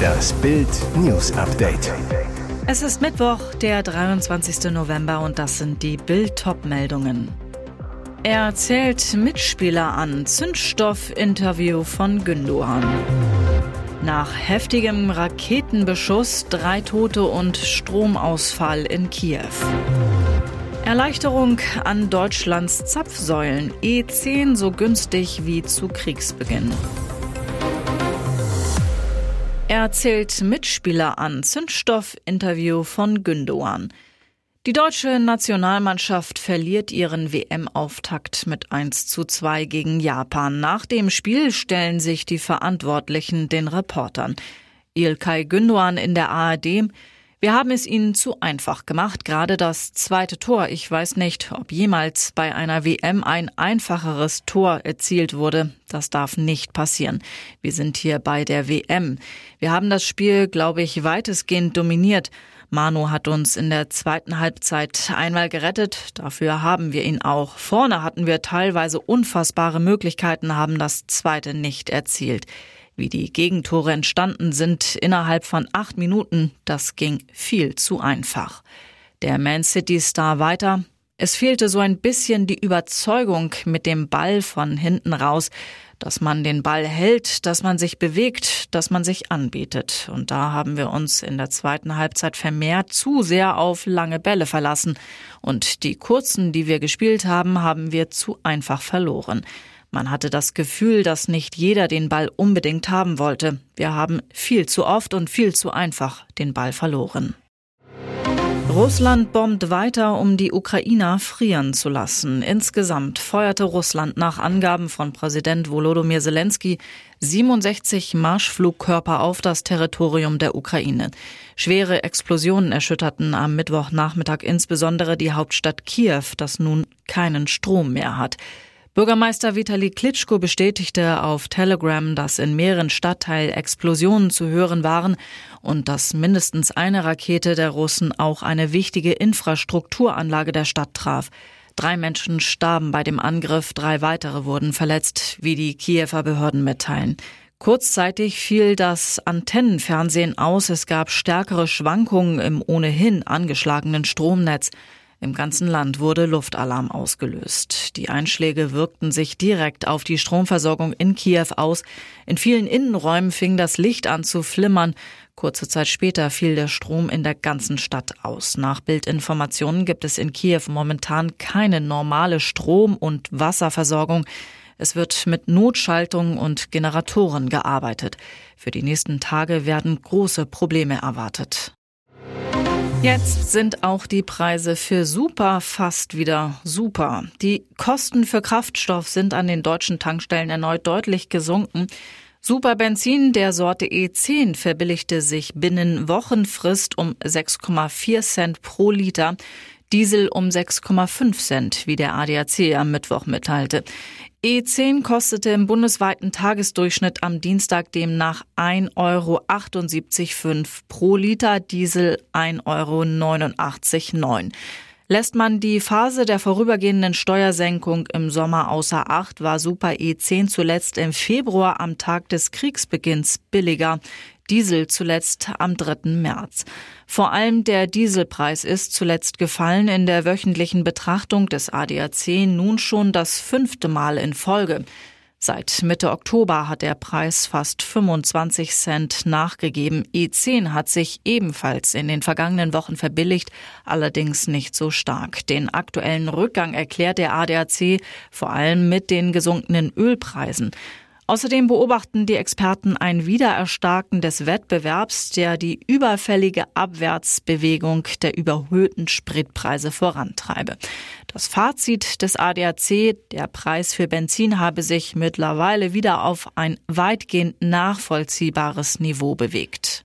Das Bild News Update. Es ist Mittwoch, der 23. November und das sind die Bild meldungen Er zählt Mitspieler an. Zündstoff-Interview von Gündogan. Nach heftigem Raketenbeschuss drei Tote und Stromausfall in Kiew. Erleichterung an Deutschlands Zapfsäulen. E10 so günstig wie zu Kriegsbeginn. Er zählt Mitspieler an. Zündstoff-Interview von Gündoan. Die deutsche Nationalmannschaft verliert ihren WM-Auftakt mit 1 zu 2 gegen Japan. Nach dem Spiel stellen sich die Verantwortlichen den Reportern. Ilkay Gündoğan in der ARD. Wir haben es ihnen zu einfach gemacht, gerade das zweite Tor. Ich weiß nicht, ob jemals bei einer WM ein einfacheres Tor erzielt wurde. Das darf nicht passieren. Wir sind hier bei der WM. Wir haben das Spiel, glaube ich, weitestgehend dominiert. Manu hat uns in der zweiten Halbzeit einmal gerettet. Dafür haben wir ihn auch. Vorne hatten wir teilweise unfassbare Möglichkeiten, haben das zweite nicht erzielt. Wie die Gegentore entstanden sind innerhalb von acht Minuten, das ging viel zu einfach. Der Man City Star weiter. Es fehlte so ein bisschen die Überzeugung mit dem Ball von hinten raus dass man den Ball hält, dass man sich bewegt, dass man sich anbietet. Und da haben wir uns in der zweiten Halbzeit vermehrt zu sehr auf lange Bälle verlassen. Und die kurzen, die wir gespielt haben, haben wir zu einfach verloren. Man hatte das Gefühl, dass nicht jeder den Ball unbedingt haben wollte. Wir haben viel zu oft und viel zu einfach den Ball verloren. Russland bombt weiter, um die Ukrainer frieren zu lassen. Insgesamt feuerte Russland nach Angaben von Präsident Volodymyr Zelensky 67 Marschflugkörper auf das Territorium der Ukraine. Schwere Explosionen erschütterten am Mittwochnachmittag insbesondere die Hauptstadt Kiew, das nun keinen Strom mehr hat. Bürgermeister Vitali Klitschko bestätigte auf Telegram, dass in mehreren Stadtteilen Explosionen zu hören waren und dass mindestens eine Rakete der Russen auch eine wichtige Infrastrukturanlage der Stadt traf. Drei Menschen starben bei dem Angriff, drei weitere wurden verletzt, wie die Kiewer Behörden mitteilen. Kurzzeitig fiel das Antennenfernsehen aus, es gab stärkere Schwankungen im ohnehin angeschlagenen Stromnetz. Im ganzen Land wurde Luftalarm ausgelöst. Die Einschläge wirkten sich direkt auf die Stromversorgung in Kiew aus. In vielen Innenräumen fing das Licht an zu flimmern. Kurze Zeit später fiel der Strom in der ganzen Stadt aus. Nach Bildinformationen gibt es in Kiew momentan keine normale Strom- und Wasserversorgung. Es wird mit Notschaltungen und Generatoren gearbeitet. Für die nächsten Tage werden große Probleme erwartet. Jetzt sind auch die Preise für Super fast wieder super. Die Kosten für Kraftstoff sind an den deutschen Tankstellen erneut deutlich gesunken. Super Benzin der Sorte E10 verbilligte sich binnen Wochenfrist um 6,4 Cent pro Liter. Diesel um 6,5 Cent, wie der ADAC am Mittwoch mitteilte. E10 kostete im bundesweiten Tagesdurchschnitt am Dienstag demnach 1,78,5 Euro pro Liter, Diesel 1,89,9 Euro. Lässt man die Phase der vorübergehenden Steuersenkung im Sommer außer Acht, war Super E10 zuletzt im Februar am Tag des Kriegsbeginns billiger. Diesel zuletzt am 3. März. Vor allem der Dieselpreis ist zuletzt gefallen in der wöchentlichen Betrachtung des ADAC nun schon das fünfte Mal in Folge. Seit Mitte Oktober hat der Preis fast 25 Cent nachgegeben. E10 hat sich ebenfalls in den vergangenen Wochen verbilligt, allerdings nicht so stark. Den aktuellen Rückgang erklärt der ADAC vor allem mit den gesunkenen Ölpreisen. Außerdem beobachten die Experten ein Wiedererstarken des Wettbewerbs, der die überfällige Abwärtsbewegung der überhöhten Spritpreise vorantreibe. Das Fazit des ADAC, der Preis für Benzin habe sich mittlerweile wieder auf ein weitgehend nachvollziehbares Niveau bewegt.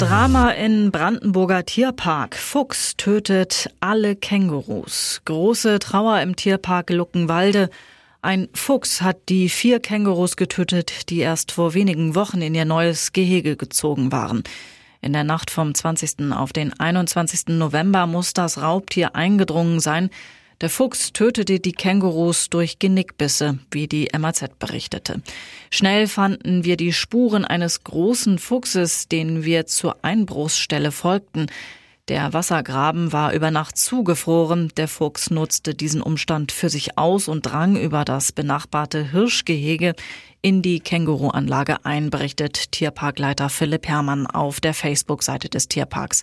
Drama in Brandenburger Tierpark. Fuchs tötet alle Kängurus. Große Trauer im Tierpark Luckenwalde. Ein Fuchs hat die vier Kängurus getötet, die erst vor wenigen Wochen in ihr neues Gehege gezogen waren. In der Nacht vom 20. auf den 21. November muss das Raubtier eingedrungen sein. Der Fuchs tötete die Kängurus durch Genickbisse, wie die MAZ berichtete. Schnell fanden wir die Spuren eines großen Fuchses, den wir zur Einbruchsstelle folgten. Der Wassergraben war über Nacht zugefroren. Der Fuchs nutzte diesen Umstand für sich aus und drang über das benachbarte Hirschgehege in die Känguruanlage ein, berichtet Tierparkleiter Philipp Herrmann auf der Facebook-Seite des Tierparks.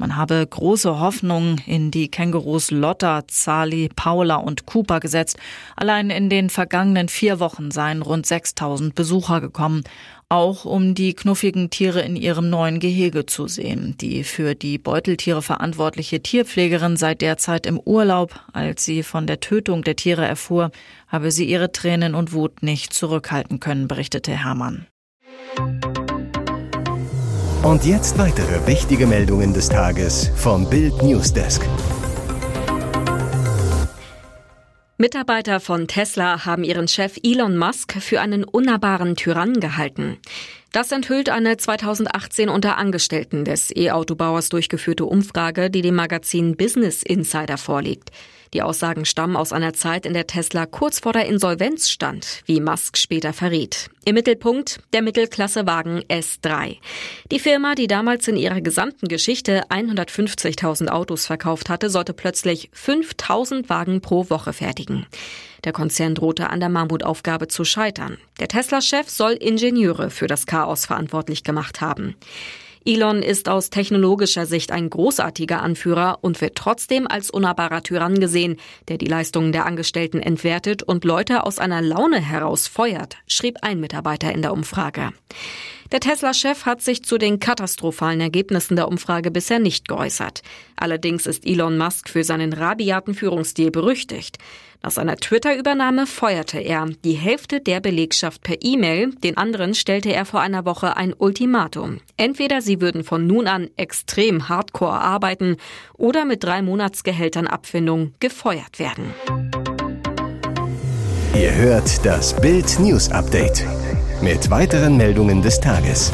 Man habe große Hoffnung in die Kängurus Lotta, Zali, Paula und Cooper gesetzt. Allein in den vergangenen vier Wochen seien rund 6000 Besucher gekommen, auch um die knuffigen Tiere in ihrem neuen Gehege zu sehen. Die für die Beuteltiere verantwortliche Tierpflegerin sei derzeit im Urlaub. Als sie von der Tötung der Tiere erfuhr, habe sie ihre Tränen und Wut nicht zurückhalten können, berichtete Hermann. Und jetzt weitere wichtige Meldungen des Tages vom Bild Newsdesk. Mitarbeiter von Tesla haben ihren Chef Elon Musk für einen unnahbaren Tyrannen gehalten. Das enthüllt eine 2018 unter Angestellten des E-Autobauers durchgeführte Umfrage, die dem Magazin Business Insider vorliegt. Die Aussagen stammen aus einer Zeit, in der Tesla kurz vor der Insolvenz stand, wie Musk später verriet. Im Mittelpunkt der Mittelklassewagen S3. Die Firma, die damals in ihrer gesamten Geschichte 150.000 Autos verkauft hatte, sollte plötzlich 5.000 Wagen pro Woche fertigen. Der Konzern drohte an der Mammutaufgabe zu scheitern. Der Tesla-Chef soll Ingenieure für das Chaos verantwortlich gemacht haben. Elon ist aus technologischer Sicht ein großartiger Anführer und wird trotzdem als unnahbarer Tyrann gesehen, der die Leistungen der Angestellten entwertet und Leute aus einer Laune heraus feuert, schrieb ein Mitarbeiter in der Umfrage. Der Tesla-Chef hat sich zu den katastrophalen Ergebnissen der Umfrage bisher nicht geäußert. Allerdings ist Elon Musk für seinen rabiaten Führungsstil berüchtigt. Nach seiner Twitter-Übernahme feuerte er die Hälfte der Belegschaft per E-Mail, den anderen stellte er vor einer Woche ein Ultimatum. Entweder sie würden von nun an extrem hardcore arbeiten oder mit drei Monatsgehältern Abfindung gefeuert werden. Ihr hört das Bild News Update mit weiteren Meldungen des Tages.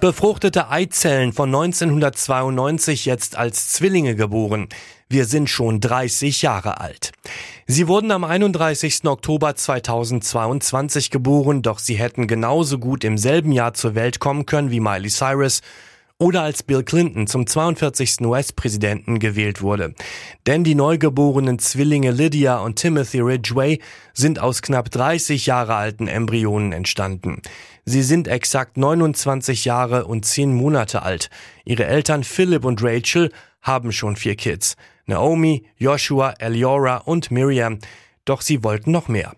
Befruchtete Eizellen von 1992 jetzt als Zwillinge geboren. Wir sind schon 30 Jahre alt. Sie wurden am 31. Oktober 2022 geboren, doch sie hätten genauso gut im selben Jahr zur Welt kommen können wie Miley Cyrus oder als Bill Clinton zum 42. US-Präsidenten gewählt wurde. Denn die neugeborenen Zwillinge Lydia und Timothy Ridgway sind aus knapp 30 Jahre alten Embryonen entstanden. Sie sind exakt 29 Jahre und 10 Monate alt. Ihre Eltern Philip und Rachel haben schon vier Kids. Naomi, Joshua, Eliora und Miriam. Doch sie wollten noch mehr.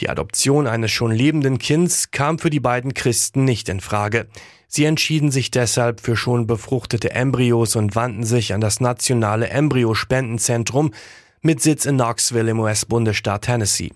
Die Adoption eines schon lebenden Kinds kam für die beiden Christen nicht in Frage. Sie entschieden sich deshalb für schon befruchtete Embryos und wandten sich an das nationale Embryospendenzentrum mit Sitz in Knoxville im US-Bundesstaat Tennessee.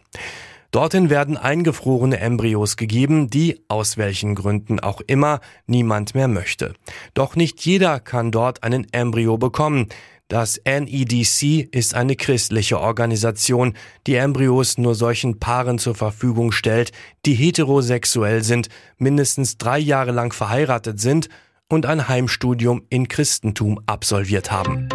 Dorthin werden eingefrorene Embryos gegeben, die, aus welchen Gründen auch immer, niemand mehr möchte. Doch nicht jeder kann dort einen Embryo bekommen. Das NEDC ist eine christliche Organisation, die Embryos nur solchen Paaren zur Verfügung stellt, die heterosexuell sind, mindestens drei Jahre lang verheiratet sind und ein Heimstudium in Christentum absolviert haben.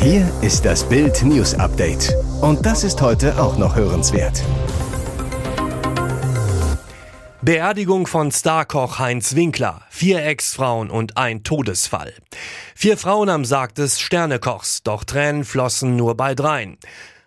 Hier ist das Bild News Update. Und das ist heute auch noch hörenswert. Beerdigung von Starkoch Heinz Winkler, vier Ex-Frauen und ein Todesfall. Vier Frauen am Sarg des Sternekochs, doch Tränen flossen nur bei dreien.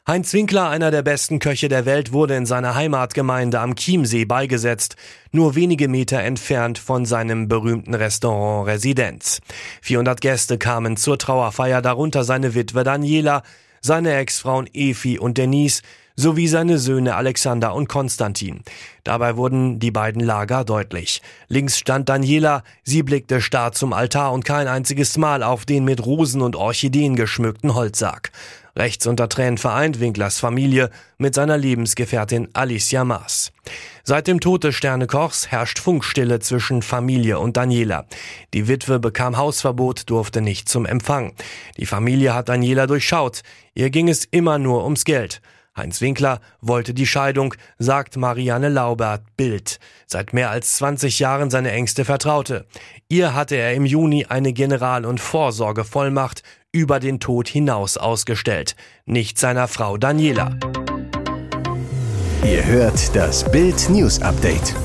Heinz Winkler, einer der besten Köche der Welt, wurde in seiner Heimatgemeinde am Chiemsee beigesetzt, nur wenige Meter entfernt von seinem berühmten Restaurant Residenz. 400 Gäste kamen zur Trauerfeier, darunter seine Witwe Daniela, seine Ex-Frauen Efi und Denise, sowie seine Söhne Alexander und Konstantin. Dabei wurden die beiden Lager deutlich. Links stand Daniela, sie blickte starr zum Altar und kein einziges Mal auf den mit Rosen und Orchideen geschmückten Holzsarg. Rechts unter Tränen vereint Winklers Familie mit seiner Lebensgefährtin Alicia Maas. Seit dem Tod des Sternekochs herrscht Funkstille zwischen Familie und Daniela. Die Witwe bekam Hausverbot, durfte nicht zum Empfang. Die Familie hat Daniela durchschaut. Ihr ging es immer nur ums Geld. Heinz Winkler wollte die Scheidung, sagt Marianne Laubert, Bild. Seit mehr als 20 Jahren seine engste Vertraute. Ihr hatte er im Juni eine General- und Vorsorgevollmacht über den Tod hinaus ausgestellt, nicht seiner Frau Daniela. Ihr hört das Bild News Update.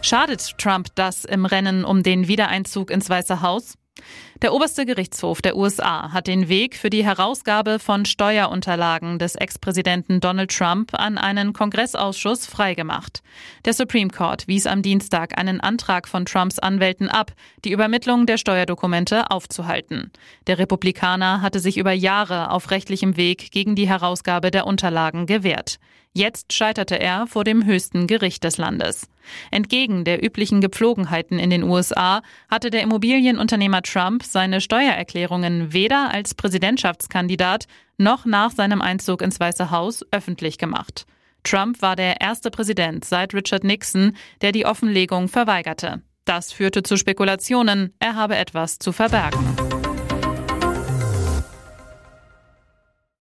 Schadet Trump das im Rennen um den Wiedereinzug ins Weiße Haus? Der oberste Gerichtshof der USA hat den Weg für die Herausgabe von Steuerunterlagen des Ex-Präsidenten Donald Trump an einen Kongressausschuss freigemacht. Der Supreme Court wies am Dienstag einen Antrag von Trumps Anwälten ab, die Übermittlung der Steuerdokumente aufzuhalten. Der Republikaner hatte sich über Jahre auf rechtlichem Weg gegen die Herausgabe der Unterlagen gewehrt. Jetzt scheiterte er vor dem höchsten Gericht des Landes. Entgegen der üblichen Gepflogenheiten in den USA hatte der Immobilienunternehmer Trump seine Steuererklärungen weder als Präsidentschaftskandidat noch nach seinem Einzug ins Weiße Haus öffentlich gemacht. Trump war der erste Präsident seit Richard Nixon, der die Offenlegung verweigerte. Das führte zu Spekulationen, er habe etwas zu verbergen.